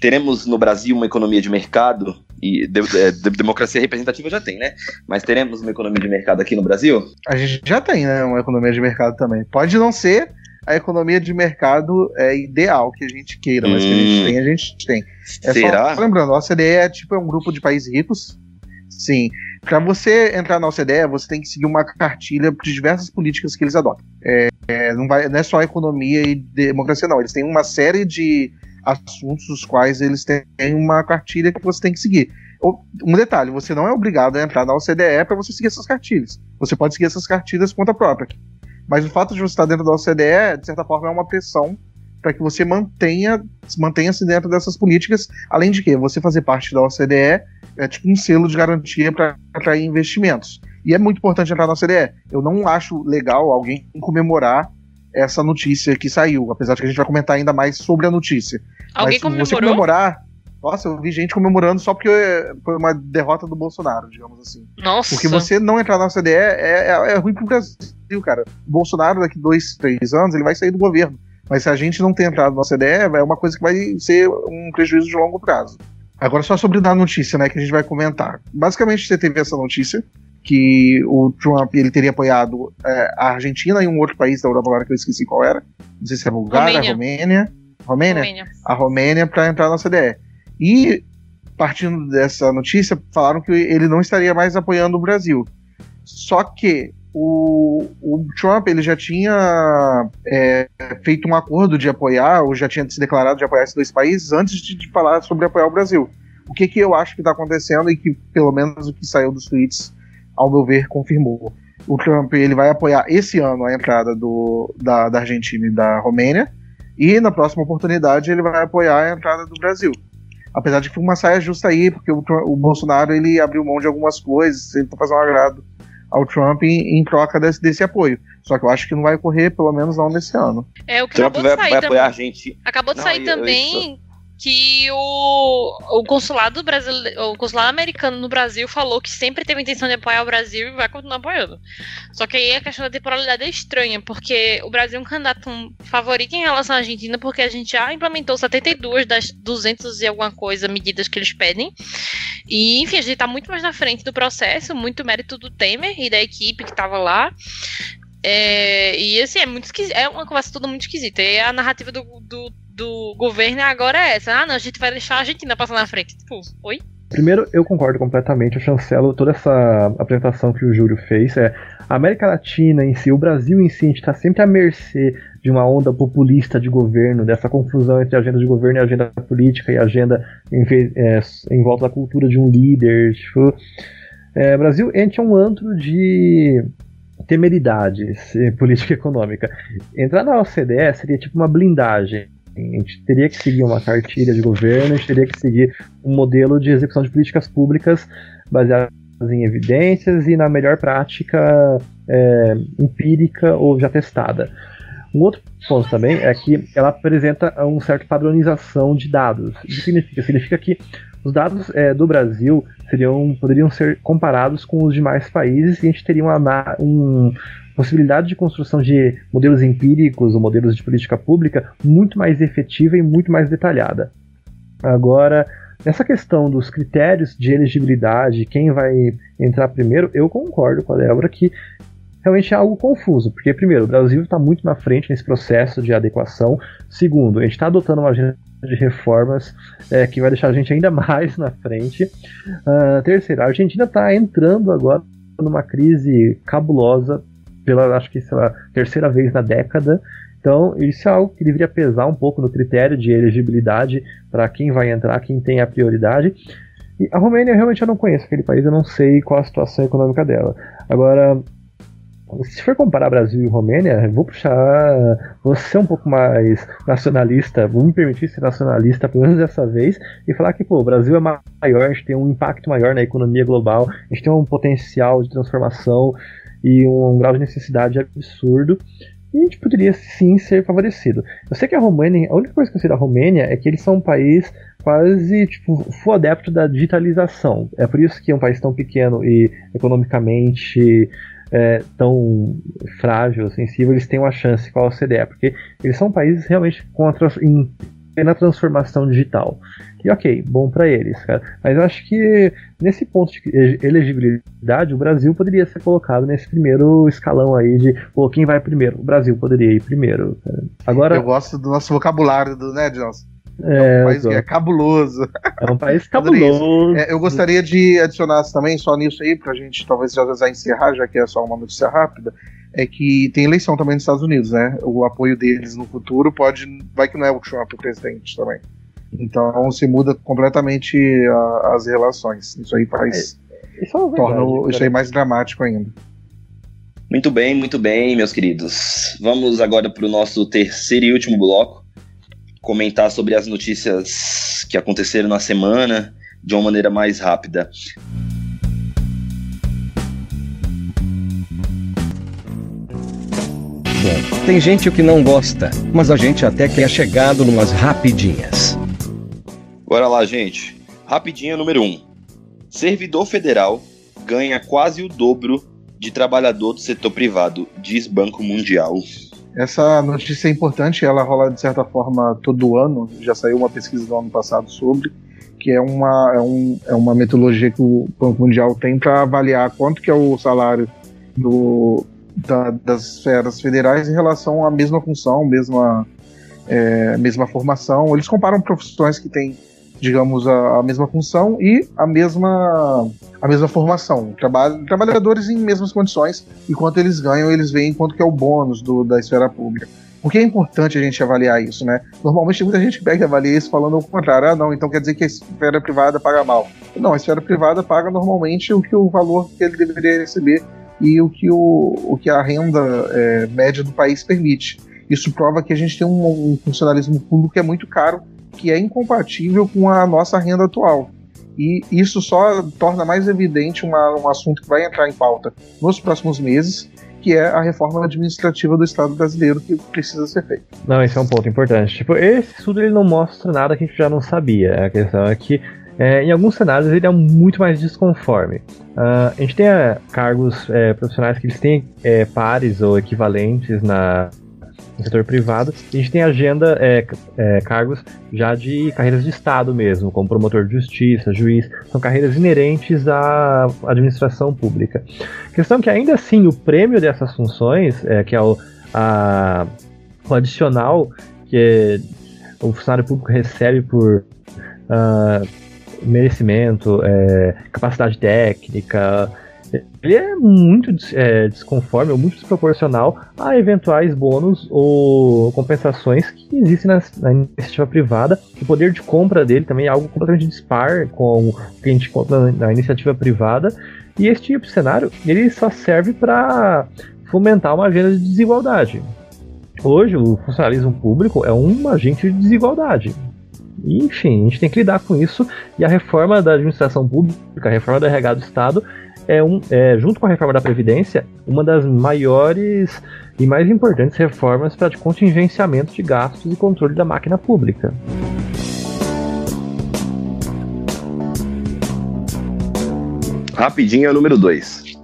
teremos no Brasil uma economia de mercado e de, de, de, democracia representativa já tem, né? Mas teremos uma economia de mercado aqui no Brasil? A gente já tem, né? Uma economia de mercado também. Pode não ser a economia de mercado é, ideal que a gente queira, mas hum, que a gente hum. tem, a gente tem. É será? Só, lembrando, a OCDE é tipo é um grupo de países ricos. Sim. Para você entrar na OCDE, você tem que seguir uma cartilha de diversas políticas que eles adotam. É, é, não, vai, não é só economia e democracia, não. Eles têm uma série de assuntos os quais eles têm uma cartilha que você tem que seguir. Um detalhe, você não é obrigado a entrar na OCDE para você seguir essas cartilhas. Você pode seguir essas cartilhas conta própria. Mas o fato de você estar dentro da OCDE, de certa forma, é uma pressão para que você mantenha mantenha-se dentro dessas políticas, além de que você fazer parte da OCDE é tipo um selo de garantia para atrair investimentos. E é muito importante entrar na OCDE. Eu não acho legal alguém comemorar essa notícia que saiu, apesar de que a gente vai comentar ainda mais sobre a notícia. Alguém Mas, comemorou? Você comemorar, nossa, eu vi gente comemorando só porque foi uma derrota do Bolsonaro, digamos assim. Nossa. Porque você não entrar na OCDE é, é, é ruim pro Brasil, cara. O Bolsonaro, daqui dois, três anos, ele vai sair do governo. Mas se a gente não ter entrado na OCDE, é uma coisa que vai ser um prejuízo de longo prazo. Agora, só sobre a notícia, né, que a gente vai comentar. Basicamente, você teve essa notícia que o Trump ele teria apoiado é, a Argentina e um outro país da Europa agora que eu esqueci qual era. Não sei se é Bulgária, Romênia. Romênia. Romênia? A Romênia para entrar na OCDE. E, partindo dessa notícia, falaram que ele não estaria mais apoiando o Brasil. Só que o, o Trump ele já tinha é, feito um acordo de apoiar, ou já tinha se declarado de apoiar esses dois países antes de, de falar sobre apoiar o Brasil. O que, que eu acho que está acontecendo e que, pelo menos, o que saiu dos tweets, ao meu ver, confirmou. O Trump ele vai apoiar esse ano a entrada do, da, da Argentina e da Romênia, e na próxima oportunidade ele vai apoiar a entrada do Brasil. Apesar de que foi uma saia justa aí, porque o, o Bolsonaro ele abriu mão de algumas coisas, ele fazer um agrado ao Trump em, em troca desse, desse apoio. Só que eu acho que não vai ocorrer, pelo menos não nesse ano. É o que Trump acabou vai, de sair vai também. apoiar a gente. Acabou de Não, sair eu- também que o, o consulado brasileiro, o consulado americano no Brasil falou que sempre teve a intenção de apoiar o Brasil e vai continuar apoiando. Só que aí a questão da temporalidade é estranha, porque o Brasil é um candidato favorito em relação à Argentina, porque a gente já implementou 72 das 200 e alguma coisa medidas que eles pedem. E, enfim, a gente tá muito mais na frente do processo, muito mérito do Temer e da equipe que tava lá. É, e assim, é muito esquisito. É uma conversa toda muito esquisita. E a narrativa do, do, do governo agora é essa. Ah, não, a gente vai deixar a Argentina passar na frente. Tipo, oi? Primeiro, eu concordo completamente, eu chancelo toda essa apresentação que o Júlio fez. É, a América Latina em si, o Brasil em si, a gente está sempre à mercê de uma onda populista de governo, dessa confusão entre agenda de governo e agenda política e agenda em, é, em volta da cultura de um líder. Tipo, é, Brasil, a gente é um antro de temeridades política e econômica. Entrar na OCDE seria tipo uma blindagem. A gente teria que seguir uma cartilha de governo, a gente teria que seguir um modelo de execução de políticas públicas baseadas em evidências e na melhor prática é, empírica ou já testada. Um outro ponto também é que ela apresenta uma certa padronização de dados. O que significa? Significa que os dados é, do Brasil seriam, poderiam ser comparados com os demais países e a gente teria uma, um, possibilidade de construção de modelos empíricos ou modelos de política pública muito mais efetiva e muito mais detalhada. Agora, nessa questão dos critérios de elegibilidade, quem vai entrar primeiro, eu concordo com a Débora que realmente é algo confuso, porque primeiro, o Brasil está muito na frente nesse processo de adequação. Segundo, a gente está adotando uma agenda de reformas é, que vai deixar a gente ainda mais na frente. Ah, terceiro, a Argentina está entrando agora numa crise cabulosa pela, acho que, sei lá, terceira vez na década. Então, isso é algo que deveria pesar um pouco no critério de elegibilidade para quem vai entrar, quem tem a prioridade. E a Romênia, realmente, eu não conheço aquele país, eu não sei qual a situação econômica dela. Agora, se for comparar Brasil e Romênia, vou puxar. Ser um pouco mais nacionalista, vou me permitir ser nacionalista, pelo menos dessa vez, e falar que pô, o Brasil é maior, a gente tem um impacto maior na economia global, a gente tem um potencial de transformação e um grau de necessidade absurdo. E a gente poderia sim ser favorecido. Eu sei que a Romênia, a única coisa que eu sei da Romênia é que eles são um país quase tipo full adepto da digitalização. É por isso que é um país tão pequeno e economicamente é, tão frágil, sensível, eles têm uma chance com a OCDE, porque eles são países realmente com a em plena transformação digital. E ok, bom para eles, cara. Mas eu acho que nesse ponto de elegibilidade, o Brasil poderia ser colocado nesse primeiro escalão aí de pô, quem vai primeiro? O Brasil poderia ir primeiro. Cara. Agora Eu gosto do nosso vocabulário, do, né, Nelson? é, um país que é cabuloso. é um país cabuloso. É, eu gostaria de adicionar também, só nisso aí, pra gente talvez já, já encerrar, já que é só uma notícia rápida. É que tem eleição também nos Estados Unidos, né? O apoio deles no futuro pode. Vai que não é o Trump o presidente também. Então se muda completamente a, as relações. Isso aí faz. É, isso, é verdade, torna isso aí mais dramático ainda. Muito bem, muito bem, meus queridos. Vamos agora para o nosso terceiro e último bloco. Comentar sobre as notícias que aconteceram na semana de uma maneira mais rápida. Bom, tem gente que não gosta, mas a gente até que é chegado numas rapidinhas. Bora lá, gente. Rapidinha número 1. Um. Servidor federal ganha quase o dobro de trabalhador do setor privado, diz Banco Mundial. Essa notícia é importante, ela rola de certa forma todo ano, já saiu uma pesquisa do ano passado sobre, que é uma, é, um, é uma metodologia que o Banco Mundial tem para avaliar quanto que é o salário do, da, das esferas federais em relação à mesma função, mesma, é, mesma formação. Eles comparam profissões que têm digamos, a, a, mesma função e a mesma, a mesma formação. trabalhadores em mesmas condições, e quanto eles ganham, eles veem quanto que é o bônus do, da esfera pública. Por que é importante a gente avaliar isso, né? Normalmente muita gente pega e avalia isso falando o contrário. Ah, não, então quer dizer que a esfera privada paga mal. Não, a esfera privada paga normalmente o que o valor que ele deveria receber e o que, o, o que a renda é, média do país permite. Isso prova que a gente tem um, um funcionalismo público que é muito caro que é incompatível com a nossa renda atual. E isso só torna mais evidente uma, um assunto que vai entrar em pauta nos próximos meses, que é a reforma administrativa do Estado brasileiro que precisa ser feita. Não, esse é um ponto importante. Tipo, esse estudo ele não mostra nada que a gente já não sabia. A questão é que é, em alguns cenários ele é muito mais desconforme. Uh, a gente tem é, cargos é, profissionais que eles têm é, pares ou equivalentes na, no setor privado. a gente tem agenda, é, é, cargos já de carreiras de Estado mesmo, como promotor de justiça, juiz, são carreiras inerentes à administração pública. Questão é que ainda assim o prêmio dessas funções, é, que é o, a, o adicional que o funcionário público recebe por uh, merecimento, é, capacidade técnica, ele é muito é, desconforme ou muito desproporcional a eventuais bônus ou compensações que existem na, na, iniciativa privada. O poder de compra dele também é algo completamente dispar com o que a gente encontra na, na iniciativa privada. E esse tipo de cenário ele só serve para fomentar uma agenda de desigualdade. Hoje, o funcionalismo público é um agente de desigualdade. Enfim, a gente tem que lidar com isso. E a reforma da administração pública, a reforma do RH do Estado, é, um, é, junto com a reforma da Previdência, uma das maiores e mais importantes reformas para contingenciamento de gastos e controle da máquina pública. Rapidinho, número 2.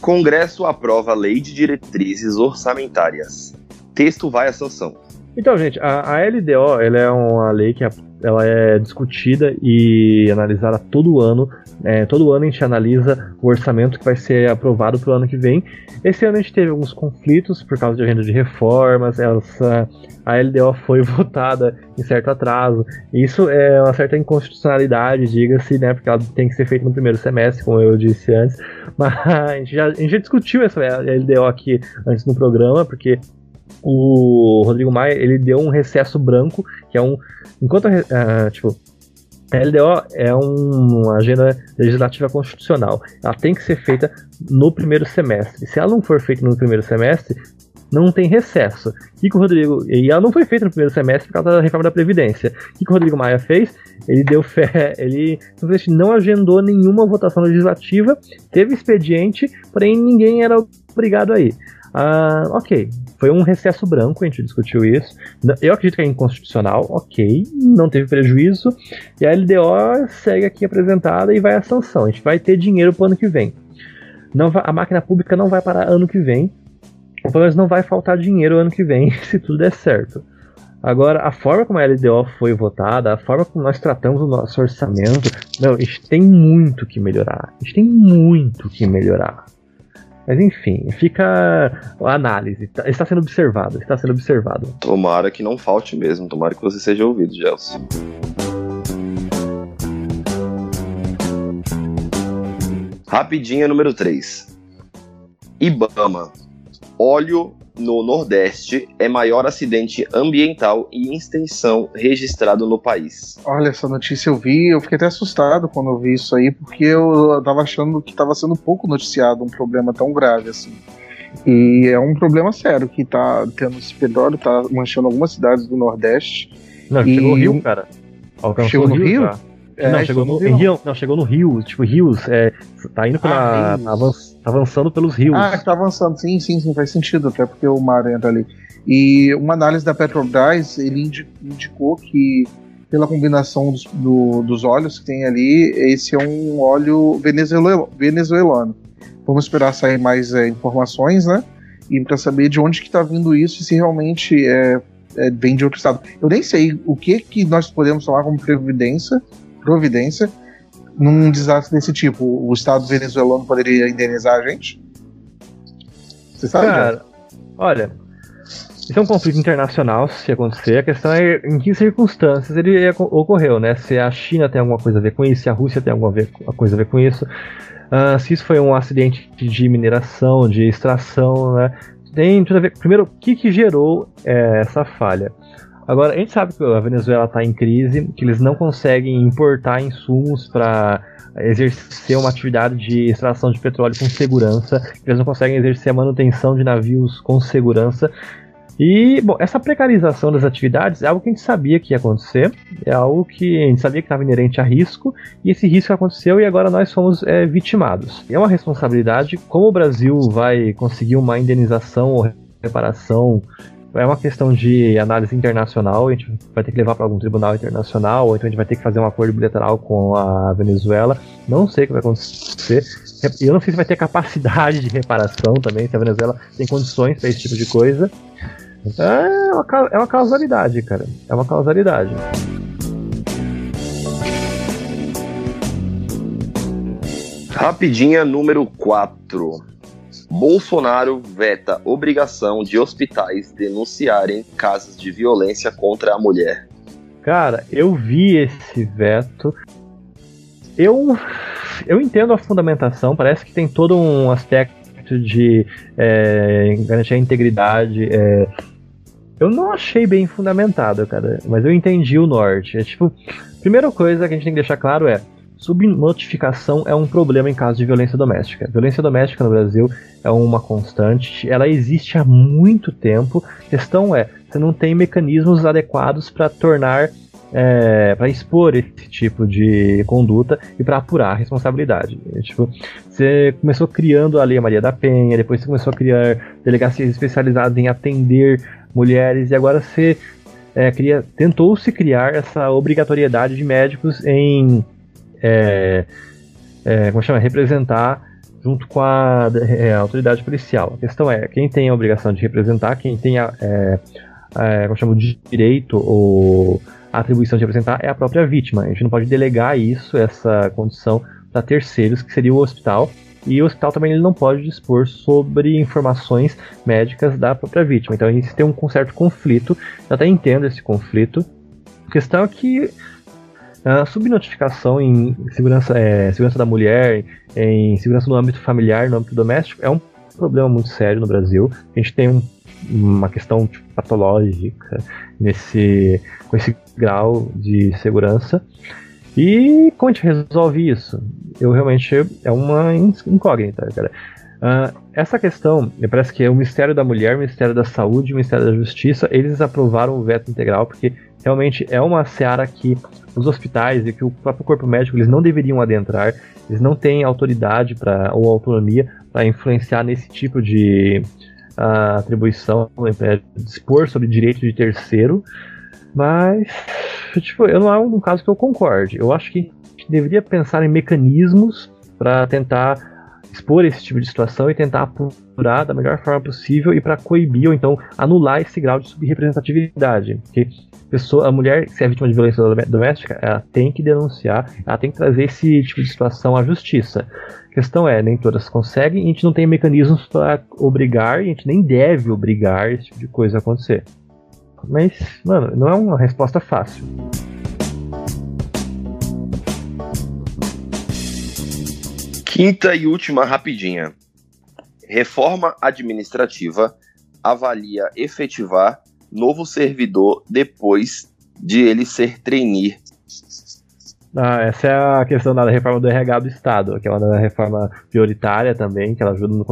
Congresso aprova lei de diretrizes orçamentárias. Texto vai à sanção. Então, gente, a, a LDO ela é uma lei que ela é discutida e analisada todo ano é, todo ano a gente analisa o orçamento que vai ser aprovado para o ano que vem. Esse ano a gente teve alguns conflitos por causa de agenda de reformas, essa, a LDO foi votada em certo atraso. Isso é uma certa inconstitucionalidade, diga-se, né, porque ela tem que ser feita no primeiro semestre, como eu disse antes. Mas a gente já, a gente já discutiu essa LDO aqui antes no programa, porque o Rodrigo Maia ele deu um recesso branco, que é um. Enquanto, uh, tipo, a LDO é um, uma agenda legislativa constitucional. Ela tem que ser feita no primeiro semestre. Se ela não for feita no primeiro semestre, não tem recesso. O que, o Rodrigo. E ela não foi feita no primeiro semestre por causa da reforma da Previdência. O que, que o Rodrigo Maia fez? Ele deu fé. Ele não agendou nenhuma votação legislativa, teve expediente, porém ninguém era obrigado a ir. Ah, ok, foi um recesso branco, a gente discutiu isso. Eu acredito que é inconstitucional, ok, não teve prejuízo. E a LDO segue aqui apresentada e vai à sanção. A gente vai ter dinheiro para o ano que vem. Não vai, a máquina pública não vai parar ano que vem, pelo menos não vai faltar dinheiro ano que vem, se tudo der certo. Agora, a forma como a LDO foi votada, a forma como nós tratamos o nosso orçamento, não, a gente tem muito que melhorar. A gente tem muito que melhorar. Mas enfim, fica a análise. Tá, está sendo observado, está sendo observado. Tomara que não falte mesmo, tomara que você seja ouvido, Gelson. Rapidinha número 3. Ibama. óleo no Nordeste é maior acidente ambiental e extensão registrado no país. Olha, essa notícia eu vi, eu fiquei até assustado quando eu vi isso aí, porque eu tava achando que tava sendo pouco noticiado um problema tão grave assim. E é um problema sério que tá tendo esse petróleo, tá manchando algumas cidades do Nordeste. Não, E- chegou no Rio, cara. Alcançou Chegou o no Rio? já. É, não, chegou no. Rio, não, chegou no Rio, tipo, rios, é, tá indo pela, Ah, rios. avan- tá avançando pelos rios. Ah, tá avançando. Sim, sim, sim, faz sentido, até porque o mar entra ali. E uma análise da Petrobras, ele indi- indicou que, pela combinação dos, do- dos óleos que tem ali, esse é um óleo venezuela- venezuelano. Vamos esperar sair mais é, informações, né? E para saber de onde que tá vindo isso e se realmente é, é, vem de outro estado. Eu nem sei o que que nós podemos falar como previdência, providência num desastre desse tipo. O Estado venezuelano poderia indenizar a gente? Você sabe? Cara, olha, isso é um conflito internacional, se acontecer. A questão é em que circunstâncias ele ocorreu, né? Se a China tem alguma coisa a ver com isso, se a Rússia tem alguma coisa a ver com isso. Ah, se isso foi um acidente de mineração, de extração, né? Tem tudo a ver. Primeiro, o que, que gerou eh, essa falha? Agora, a gente sabe que a Venezuela está em crise, que eles não conseguem importar insumos para exercer uma atividade de extração de petróleo com segurança, que eles não conseguem exercer a manutenção de navios com segurança. E, bom, essa precarização das atividades é algo que a gente sabia que ia acontecer, é algo que a gente sabia que estava inerente a risco, e esse risco aconteceu e agora nós fomos é, vitimados. É uma responsabilidade, como o Brasil vai conseguir uma indenização ou reparação é uma questão de análise internacional, a gente vai ter que levar para algum tribunal internacional, ou então a gente vai ter que fazer um acordo bilateral com a Venezuela. Não sei o que vai acontecer. Eu não sei se vai ter capacidade de reparação também, se a Venezuela tem condições para esse tipo de coisa. É uma, é uma causalidade, cara. É uma causalidade. Rapidinha número 4. Bolsonaro veta obrigação de hospitais denunciarem casos de violência contra a mulher. Cara, eu vi esse veto. Eu, eu entendo a fundamentação, parece que tem todo um aspecto de é, garantir a integridade. é. eu não achei bem fundamentado, cara, mas eu entendi o norte. É tipo, primeira coisa que a gente tem que deixar claro é. Subnotificação é um problema em caso de violência doméstica. Violência doméstica no Brasil é uma constante, ela existe há muito tempo. A questão é, você não tem mecanismos adequados para tornar é, para expor esse tipo de conduta e para apurar a responsabilidade. É, tipo, você começou criando a Lei Maria da Penha, depois você começou a criar delegacias especializadas em atender mulheres e agora você é, tentou se criar essa obrigatoriedade de médicos em é, é, como chama, representar junto com a, é, a autoridade policial. A questão é quem tem a obrigação de representar, quem tem a, é, é, como chama, o direito ou a atribuição de representar é a própria vítima. A gente não pode delegar isso, essa condição, para terceiros, que seria o hospital. E o hospital também ele não pode dispor sobre informações médicas da própria vítima. Então a gente tem um certo conflito, eu até entendo esse conflito. A questão é que a subnotificação em segurança, é, segurança da mulher, em segurança no âmbito familiar, no âmbito doméstico, é um problema muito sério no Brasil. A gente tem um, uma questão tipo, patológica nesse, com esse grau de segurança. E como a gente resolve isso? Eu realmente é uma incógnita, cara. Uh, essa questão, me parece que é o Ministério da Mulher, o Ministério da Saúde, o Ministério da Justiça, eles aprovaram o veto integral porque realmente é uma seara que os hospitais e que o próprio corpo médico eles não deveriam adentrar, eles não têm autoridade para ou autonomia para influenciar nesse tipo de uh, atribuição, é, dispor sobre direito de terceiro, mas tipo, eu não é um caso que eu concorde. Eu acho que a gente deveria pensar em mecanismos para tentar expor esse tipo de situação e tentar apurar da melhor forma possível e para coibir ou então anular esse grau de subrepresentatividade. Porque pessoa, a mulher, se é vítima de violência doméstica, ela tem que denunciar, ela tem que trazer esse tipo de situação à justiça. A questão é, nem todas conseguem e a gente não tem mecanismos para obrigar, e a gente nem deve obrigar esse tipo de coisa a acontecer. Mas, mano, não é uma resposta fácil. Quinta e última rapidinha. reforma administrativa avalia efetivar novo servidor depois de ele ser trainee ah, essa é a questão da reforma do RH do Estado, que é uma reforma prioritária também, que ela ajuda no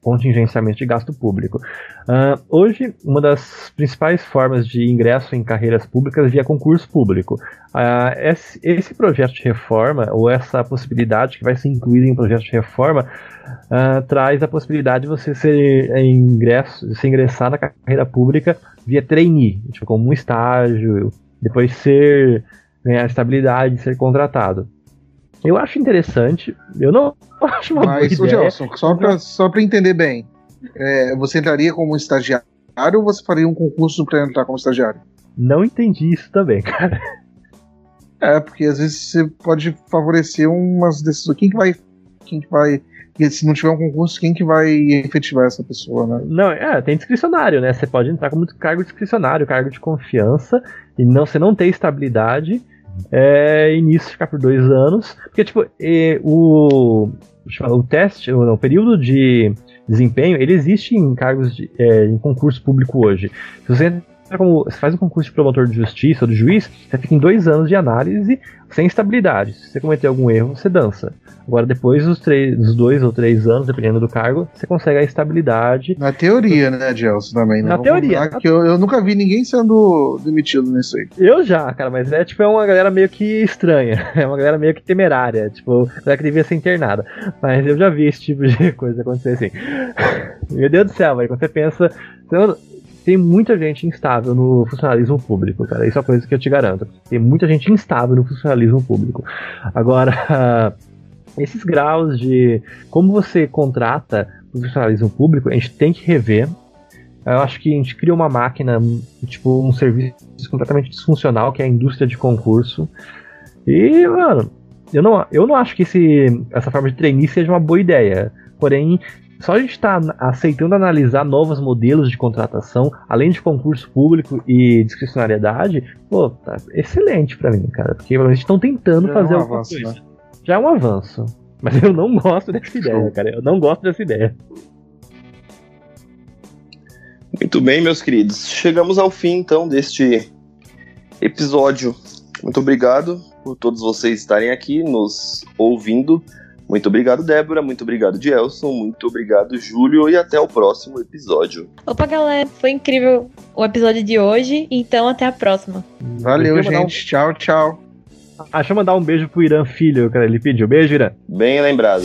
contingenciamento de gasto público. Uh, hoje, uma das principais formas de ingresso em carreiras públicas é via concurso público. Uh, esse, esse, projeto de reforma, ou essa possibilidade que vai ser incluída em projeto de reforma, uh, traz a possibilidade de você ser, ingresso, se ingressar na carreira pública via trainee, tipo, como um estágio, depois ser ganhar estabilidade, ser contratado. Eu acho interessante, eu não acho uma Mas, boa ideia. Gelson, só para só entender bem, é, você entraria como estagiário ou você faria um concurso para entrar como estagiário? Não entendi isso também, cara. É, porque às vezes você pode favorecer umas decisões. Quem que vai. Quem que vai. Se não tiver um concurso, quem que vai efetivar essa pessoa, né? Não, é, tem discricionário, né? Você pode entrar como cargo discricionário, cargo de confiança, e não, você não tem estabilidade, é, e nisso ficar por dois anos. Porque, tipo, e, o, o teste, o, o, período de desempenho, ele existe em cargos de, é, em concurso público hoje. Se você como você faz um concurso de promotor de justiça ou de juiz, você fica em dois anos de análise sem estabilidade. Se você cometer algum erro, você dança. Agora, depois dos, três, dos dois ou três anos, dependendo do cargo, você consegue a estabilidade. Na teoria, né, Gelson, também. Né? Na teoria. Que eu, eu, nunca vi ninguém sendo demitido nisso aí. Eu já, cara, mas é tipo é uma galera meio que estranha. É uma galera meio que temerária. Tipo, galera que devia ser internada. Mas eu já vi esse tipo de coisa acontecer assim. Meu Deus do céu, velho. Quando você pensa tem muita gente instável no funcionalismo público, cara. Isso é uma coisa que eu te garanto. Tem muita gente instável no funcionalismo público. Agora, esses graus de como você contrata o funcionalismo público, a gente tem que rever. Eu acho que a gente cria uma máquina, tipo, um serviço completamente disfuncional, que é a indústria de concurso. E, mano, eu não, eu não acho que esse, essa forma de treinar seja uma boa ideia. Porém, só a gente está aceitando analisar novos modelos de contratação, além de concurso público e discricionariedade, pô, tá excelente para mim, cara. Porque a gente estão tentando Já fazer é um avanço, né? Já é um avanço. Mas eu não gosto dessa ideia, cara. Eu não gosto dessa ideia. Muito bem, meus queridos. Chegamos ao fim, então, deste episódio. Muito obrigado por todos vocês estarem aqui nos ouvindo. Muito obrigado, Débora. Muito obrigado, Gelson. Muito obrigado, Júlio. E até o próximo episódio. Opa, galera. Foi incrível o episódio de hoje. Então, até a próxima. Valeu, gente. Um... Tchau, tchau. Ah, deixa eu mandar um beijo pro Irã Filho, cara. Ele pediu. Beijo, Irã. Bem lembrado.